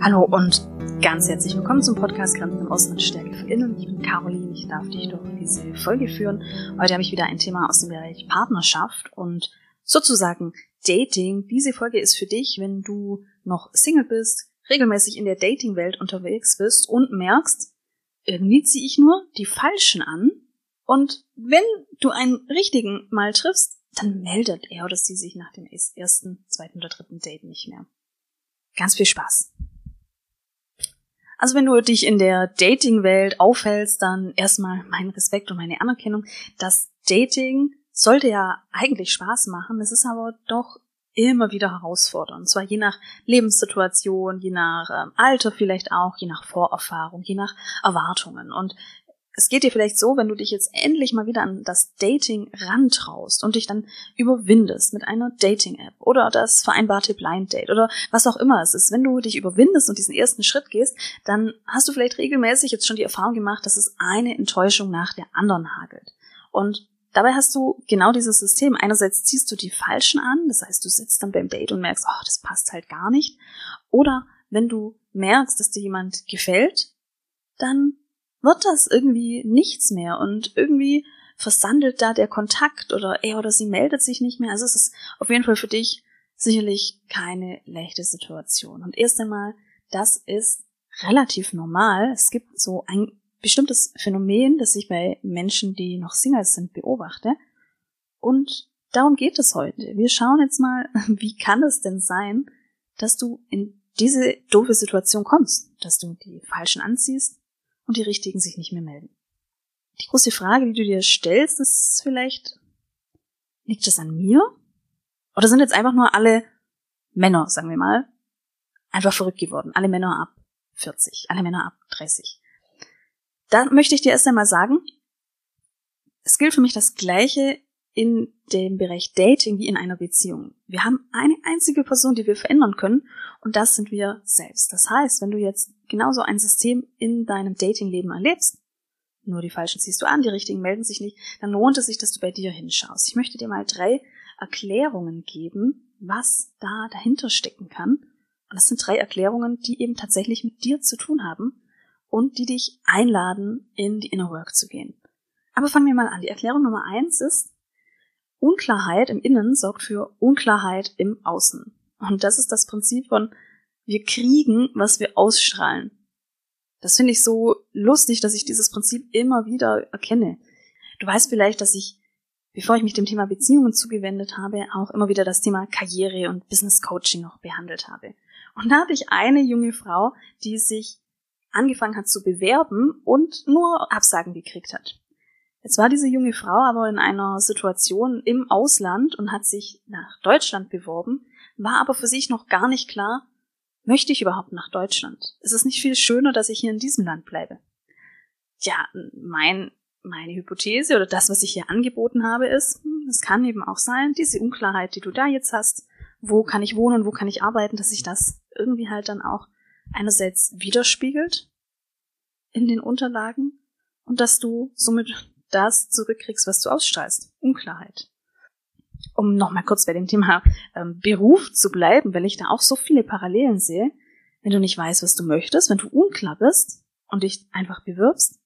Hallo und ganz herzlich willkommen zum Podcast Grenzen im Außen und Stärke für Innen. Ich bin Caroline, ich darf dich durch diese Folge führen. Heute habe ich wieder ein Thema aus dem Bereich Partnerschaft und sozusagen Dating. Diese Folge ist für dich, wenn du noch Single bist, regelmäßig in der Dating-Welt unterwegs bist und merkst, irgendwie ziehe ich nur die Falschen an. Und wenn du einen richtigen mal triffst, dann meldet er oder sie sich nach dem ersten, zweiten oder dritten Date nicht mehr. Ganz viel Spaß. Also wenn du dich in der Dating-Welt aufhältst, dann erstmal mein Respekt und meine Anerkennung. Das Dating sollte ja eigentlich Spaß machen, es ist aber doch immer wieder herausfordernd. Und zwar je nach Lebenssituation, je nach ähm, Alter vielleicht auch, je nach Vorerfahrung, je nach Erwartungen. Und es geht dir vielleicht so, wenn du dich jetzt endlich mal wieder an das Dating rantraust und dich dann überwindest mit einer Dating-App oder das vereinbarte Blind Date oder was auch immer es ist. Wenn du dich überwindest und diesen ersten Schritt gehst, dann hast du vielleicht regelmäßig jetzt schon die Erfahrung gemacht, dass es eine Enttäuschung nach der anderen hagelt. Und dabei hast du genau dieses System. Einerseits ziehst du die Falschen an, das heißt, du sitzt dann beim Date und merkst, oh, das passt halt gar nicht. Oder wenn du merkst, dass dir jemand gefällt, dann wird das irgendwie nichts mehr und irgendwie versandelt da der Kontakt oder er oder sie meldet sich nicht mehr. Also es ist auf jeden Fall für dich sicherlich keine leichte Situation. Und erst einmal, das ist relativ normal. Es gibt so ein bestimmtes Phänomen, das ich bei Menschen, die noch Singles sind, beobachte. Und darum geht es heute. Wir schauen jetzt mal, wie kann es denn sein, dass du in diese doofe Situation kommst, dass du die Falschen anziehst, und die richtigen sich nicht mehr melden. Die große Frage, die du dir stellst, ist vielleicht, liegt das an mir? Oder sind jetzt einfach nur alle Männer, sagen wir mal, einfach verrückt geworden? Alle Männer ab 40, alle Männer ab 30. Da möchte ich dir erst einmal sagen, es gilt für mich das Gleiche in dem Bereich Dating wie in einer Beziehung. Wir haben eine einzige Person, die wir verändern können, und das sind wir selbst. Das heißt, wenn du jetzt genauso ein System in deinem Datingleben erlebst, nur die Falschen ziehst du an, die Richtigen melden sich nicht, dann lohnt es sich, dass du bei dir hinschaust. Ich möchte dir mal drei Erklärungen geben, was da dahinter stecken kann. Und das sind drei Erklärungen, die eben tatsächlich mit dir zu tun haben und die dich einladen, in die Inner Work zu gehen. Aber fangen wir mal an. Die Erklärung Nummer eins ist, Unklarheit im Innen sorgt für Unklarheit im Außen. Und das ist das Prinzip von wir kriegen, was wir ausstrahlen. Das finde ich so lustig, dass ich dieses Prinzip immer wieder erkenne. Du weißt vielleicht, dass ich, bevor ich mich dem Thema Beziehungen zugewendet habe, auch immer wieder das Thema Karriere und Business Coaching noch behandelt habe. Und da hatte ich eine junge Frau, die sich angefangen hat zu bewerben und nur Absagen gekriegt hat. Jetzt war diese junge Frau aber in einer Situation im Ausland und hat sich nach Deutschland beworben, war aber für sich noch gar nicht klar, möchte ich überhaupt nach Deutschland? Ist es nicht viel schöner, dass ich hier in diesem Land bleibe? Ja, mein, meine Hypothese oder das, was ich hier angeboten habe, ist, hm, es kann eben auch sein, diese Unklarheit, die du da jetzt hast, wo kann ich wohnen, wo kann ich arbeiten, dass sich das irgendwie halt dann auch einerseits widerspiegelt in den Unterlagen und dass du somit das zurückkriegst, was du ausstrahlst. Unklarheit. Um nochmal kurz bei dem Thema ähm, Beruf zu bleiben, weil ich da auch so viele Parallelen sehe. Wenn du nicht weißt, was du möchtest, wenn du unklar bist und dich einfach bewirbst,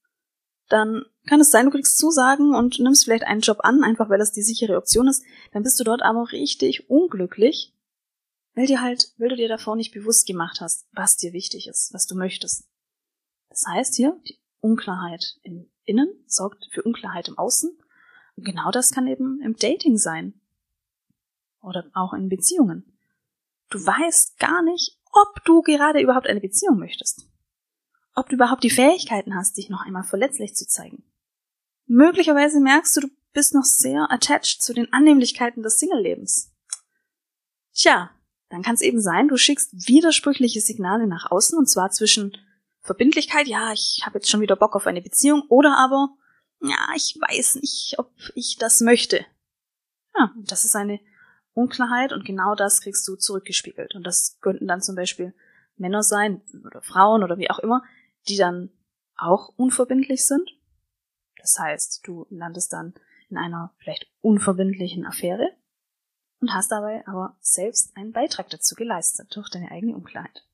dann kann es sein, du kriegst Zusagen und nimmst vielleicht einen Job an, einfach weil das die sichere Option ist, dann bist du dort aber richtig unglücklich, weil dir halt, weil du dir davor nicht bewusst gemacht hast, was dir wichtig ist, was du möchtest. Das heißt hier, die Unklarheit im Innen sorgt für Unklarheit im Außen. Und genau das kann eben im Dating sein. Oder auch in Beziehungen. Du weißt gar nicht, ob du gerade überhaupt eine Beziehung möchtest. Ob du überhaupt die Fähigkeiten hast, dich noch einmal verletzlich zu zeigen. Möglicherweise merkst du, du bist noch sehr attached zu den Annehmlichkeiten des Single-Lebens. Tja, dann kann es eben sein, du schickst widersprüchliche Signale nach außen, und zwar zwischen Verbindlichkeit, ja, ich habe jetzt schon wieder Bock auf eine Beziehung, oder aber, ja, ich weiß nicht, ob ich das möchte. Ja, das ist eine Unklarheit und genau das kriegst du zurückgespiegelt. Und das könnten dann zum Beispiel Männer sein oder Frauen oder wie auch immer, die dann auch unverbindlich sind. Das heißt, du landest dann in einer vielleicht unverbindlichen Affäre und hast dabei aber selbst einen Beitrag dazu geleistet durch deine eigene Unklarheit.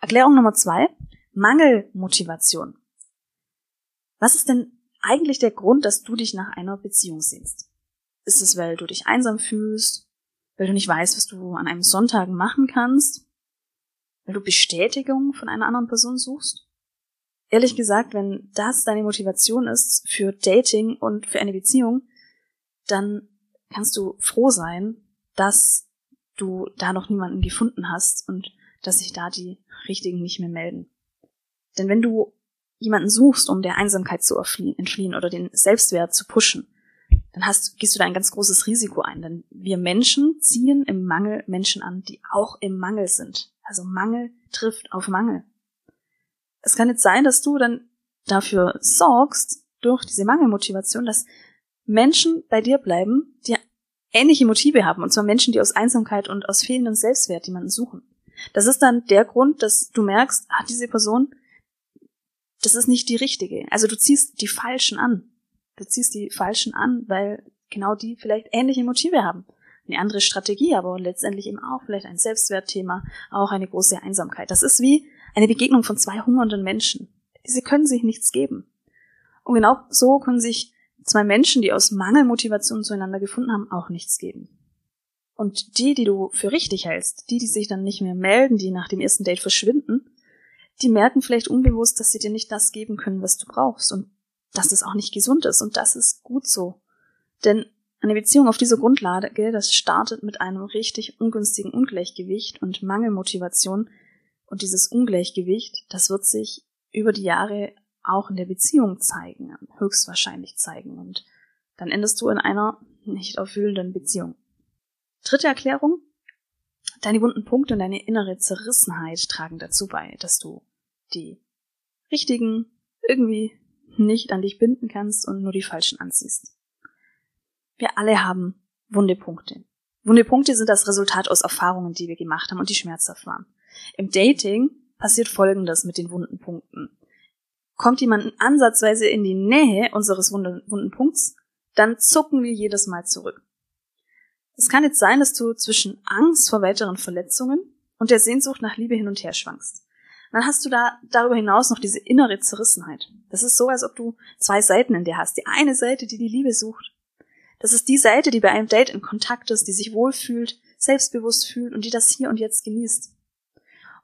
Erklärung Nummer zwei. Mangelmotivation. Was ist denn eigentlich der Grund, dass du dich nach einer Beziehung sehnst? Ist es, weil du dich einsam fühlst, weil du nicht weißt, was du an einem Sonntag machen kannst, weil du Bestätigung von einer anderen Person suchst? Ehrlich gesagt, wenn das deine Motivation ist für Dating und für eine Beziehung, dann kannst du froh sein, dass du da noch niemanden gefunden hast und dass sich da die Richtigen nicht mehr melden. Denn wenn du jemanden suchst, um der Einsamkeit zu entfliehen oder den Selbstwert zu pushen, dann hast, gehst du da ein ganz großes Risiko ein. Denn wir Menschen ziehen im Mangel Menschen an, die auch im Mangel sind. Also Mangel trifft auf Mangel. Es kann jetzt sein, dass du dann dafür sorgst, durch diese Mangelmotivation, dass Menschen bei dir bleiben, die ähnliche Motive haben, und zwar Menschen, die aus Einsamkeit und aus fehlendem Selbstwert jemanden suchen. Das ist dann der Grund, dass du merkst, ah, diese Person, das ist nicht die richtige. Also du ziehst die Falschen an. Du ziehst die Falschen an, weil genau die vielleicht ähnliche Motive haben. Eine andere Strategie, aber letztendlich eben auch vielleicht ein Selbstwertthema, auch eine große Einsamkeit. Das ist wie eine Begegnung von zwei hungernden Menschen. Diese können sich nichts geben. Und genau so können sich zwei Menschen, die aus Mangelmotivation zueinander gefunden haben, auch nichts geben. Und die, die du für richtig hältst, die, die sich dann nicht mehr melden, die nach dem ersten Date verschwinden, die merken vielleicht unbewusst, dass sie dir nicht das geben können, was du brauchst und dass es auch nicht gesund ist und das ist gut so. Denn eine Beziehung auf dieser Grundlage, das startet mit einem richtig ungünstigen Ungleichgewicht und Mangelmotivation und dieses Ungleichgewicht, das wird sich über die Jahre auch in der Beziehung zeigen, höchstwahrscheinlich zeigen. Und dann endest du in einer nicht erfüllenden Beziehung. Dritte Erklärung. Deine wunden Punkte und deine innere Zerrissenheit tragen dazu bei, dass du die richtigen irgendwie nicht an dich binden kannst und nur die falschen anziehst. Wir alle haben wunde Punkte. Wunde Punkte sind das Resultat aus Erfahrungen, die wir gemacht haben und die schmerzhaft waren. Im Dating passiert Folgendes mit den wunden Punkten kommt jemand ansatzweise in die Nähe unseres wunden Punkts, dann zucken wir jedes Mal zurück. Es kann jetzt sein, dass du zwischen Angst vor weiteren Verletzungen und der Sehnsucht nach Liebe hin und her schwankst. Dann hast du da darüber hinaus noch diese innere Zerrissenheit. Das ist so, als ob du zwei Seiten in dir hast. Die eine Seite, die die Liebe sucht. Das ist die Seite, die bei einem Date in Kontakt ist, die sich wohlfühlt, selbstbewusst fühlt und die das hier und jetzt genießt.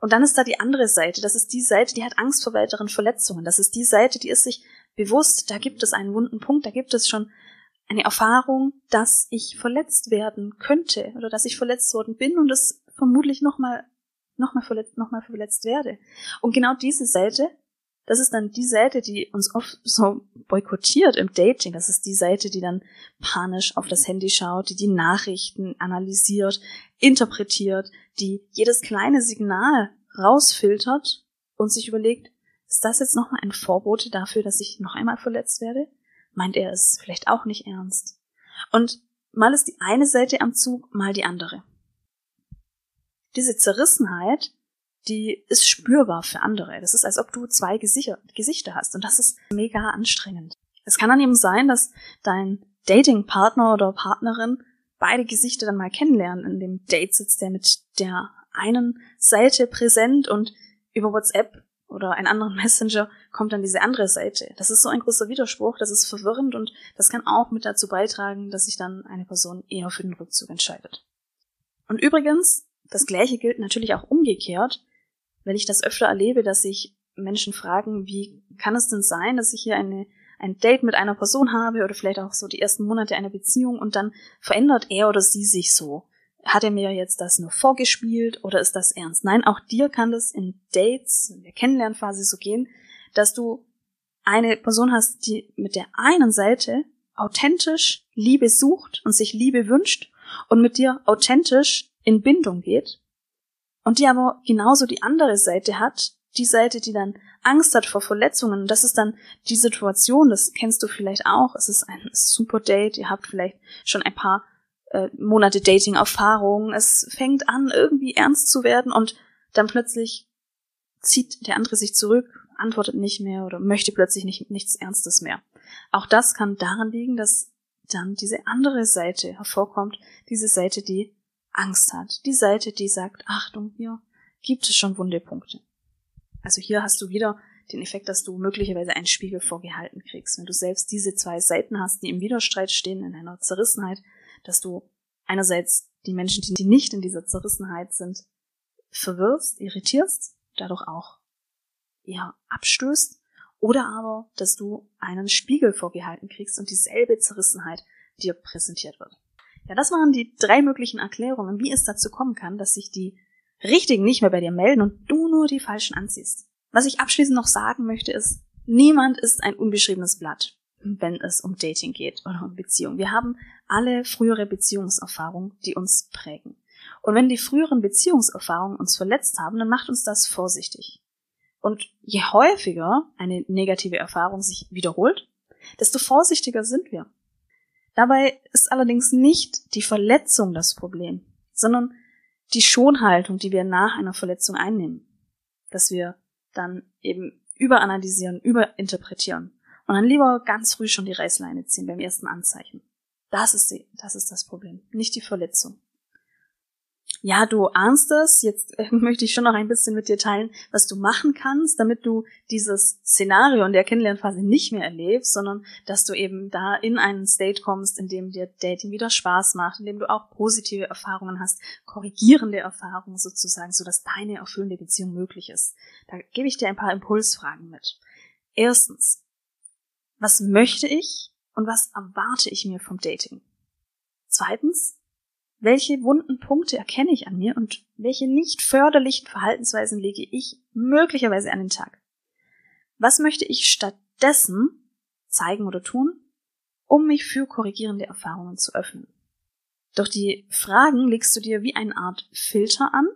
Und dann ist da die andere Seite. Das ist die Seite, die hat Angst vor weiteren Verletzungen. Das ist die Seite, die ist sich bewusst, da gibt es einen wunden Punkt, da gibt es schon eine Erfahrung, dass ich verletzt werden könnte oder dass ich verletzt worden bin und es vermutlich nochmal noch mal verletzt, noch mal verletzt werde. Und genau diese Seite, das ist dann die Seite, die uns oft so boykottiert im Dating. Das ist die Seite, die dann panisch auf das Handy schaut, die die Nachrichten analysiert, interpretiert, die jedes kleine Signal rausfiltert und sich überlegt, ist das jetzt nochmal ein Vorbote dafür, dass ich noch einmal verletzt werde? Meint er es vielleicht auch nicht ernst? Und mal ist die eine Seite am Zug, mal die andere. Diese Zerrissenheit, die ist spürbar für andere. Das ist, als ob du zwei Gesichter, Gesichter hast und das ist mega anstrengend. Es kann dann eben sein, dass dein Datingpartner oder Partnerin beide Gesichter dann mal kennenlernen. In dem Date sitzt der mit der einen Seite präsent und über WhatsApp oder einen anderen Messenger kommt dann diese andere Seite. Das ist so ein großer Widerspruch, das ist verwirrend und das kann auch mit dazu beitragen, dass sich dann eine Person eher für den Rückzug entscheidet. Und übrigens, das gleiche gilt natürlich auch umgekehrt, wenn ich das öfter erlebe, dass sich Menschen fragen, wie kann es denn sein, dass ich hier eine ein Date mit einer Person habe oder vielleicht auch so die ersten Monate einer Beziehung und dann verändert er oder sie sich so. Hat er mir jetzt das nur vorgespielt oder ist das ernst? Nein, auch dir kann das in Dates, in der Kennenlernphase so gehen, dass du eine Person hast, die mit der einen Seite authentisch Liebe sucht und sich Liebe wünscht und mit dir authentisch in Bindung geht und die aber genauso die andere Seite hat, die Seite, die dann Angst hat vor Verletzungen. das ist dann die Situation, das kennst du vielleicht auch. Es ist ein super Date, ihr habt vielleicht schon ein paar äh, Monate Dating-Erfahrung. Es fängt an, irgendwie ernst zu werden und dann plötzlich zieht der andere sich zurück, antwortet nicht mehr oder möchte plötzlich nicht, nichts Ernstes mehr. Auch das kann daran liegen, dass dann diese andere Seite hervorkommt, diese Seite, die Angst hat, die Seite, die sagt, Achtung, hier gibt es schon Wundepunkte. Also hier hast du wieder den Effekt, dass du möglicherweise einen Spiegel vorgehalten kriegst. Wenn du selbst diese zwei Seiten hast, die im Widerstreit stehen, in einer Zerrissenheit, dass du einerseits die Menschen, die nicht in dieser Zerrissenheit sind, verwirrst, irritierst, dadurch auch eher abstößt, oder aber, dass du einen Spiegel vorgehalten kriegst und dieselbe Zerrissenheit dir präsentiert wird. Ja, das waren die drei möglichen Erklärungen, wie es dazu kommen kann, dass sich die Richtigen nicht mehr bei dir melden und du nur die Falschen anziehst. Was ich abschließend noch sagen möchte ist, niemand ist ein unbeschriebenes Blatt, wenn es um Dating geht oder um Beziehung. Wir haben alle frühere Beziehungserfahrungen, die uns prägen. Und wenn die früheren Beziehungserfahrungen uns verletzt haben, dann macht uns das vorsichtig. Und je häufiger eine negative Erfahrung sich wiederholt, desto vorsichtiger sind wir. Dabei ist allerdings nicht die Verletzung das Problem, sondern die Schonhaltung, die wir nach einer Verletzung einnehmen. Dass wir dann eben überanalysieren, überinterpretieren und dann lieber ganz früh schon die Reißleine ziehen beim ersten Anzeichen. Das ist die, das ist das Problem, nicht die Verletzung ja, du ahnst es, jetzt äh, möchte ich schon noch ein bisschen mit dir teilen, was du machen kannst, damit du dieses Szenario in der Kennenlernphase nicht mehr erlebst, sondern dass du eben da in einen State kommst, in dem dir Dating wieder Spaß macht, in dem du auch positive Erfahrungen hast, korrigierende Erfahrungen sozusagen, sodass deine erfüllende Beziehung möglich ist. Da gebe ich dir ein paar Impulsfragen mit. Erstens, was möchte ich und was erwarte ich mir vom Dating? Zweitens, welche wunden Punkte erkenne ich an mir und welche nicht förderlichen Verhaltensweisen lege ich möglicherweise an den Tag? Was möchte ich stattdessen zeigen oder tun, um mich für korrigierende Erfahrungen zu öffnen? Durch die Fragen legst du dir wie eine Art Filter an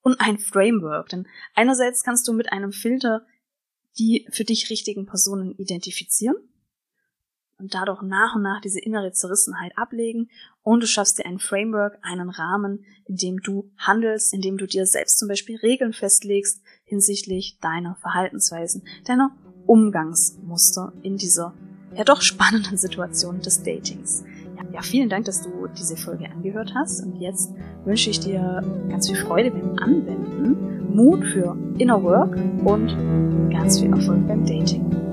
und ein Framework, denn einerseits kannst du mit einem Filter die für dich richtigen Personen identifizieren und dadurch nach und nach diese innere Zerrissenheit ablegen und du schaffst dir ein Framework, einen Rahmen, in dem du handelst, in dem du dir selbst zum Beispiel Regeln festlegst hinsichtlich deiner Verhaltensweisen, deiner Umgangsmuster in dieser ja doch spannenden Situation des Datings. Ja, ja, vielen Dank, dass du diese Folge angehört hast und jetzt wünsche ich dir ganz viel Freude beim Anwenden, Mut für Inner Work und ganz viel Erfolg beim Dating.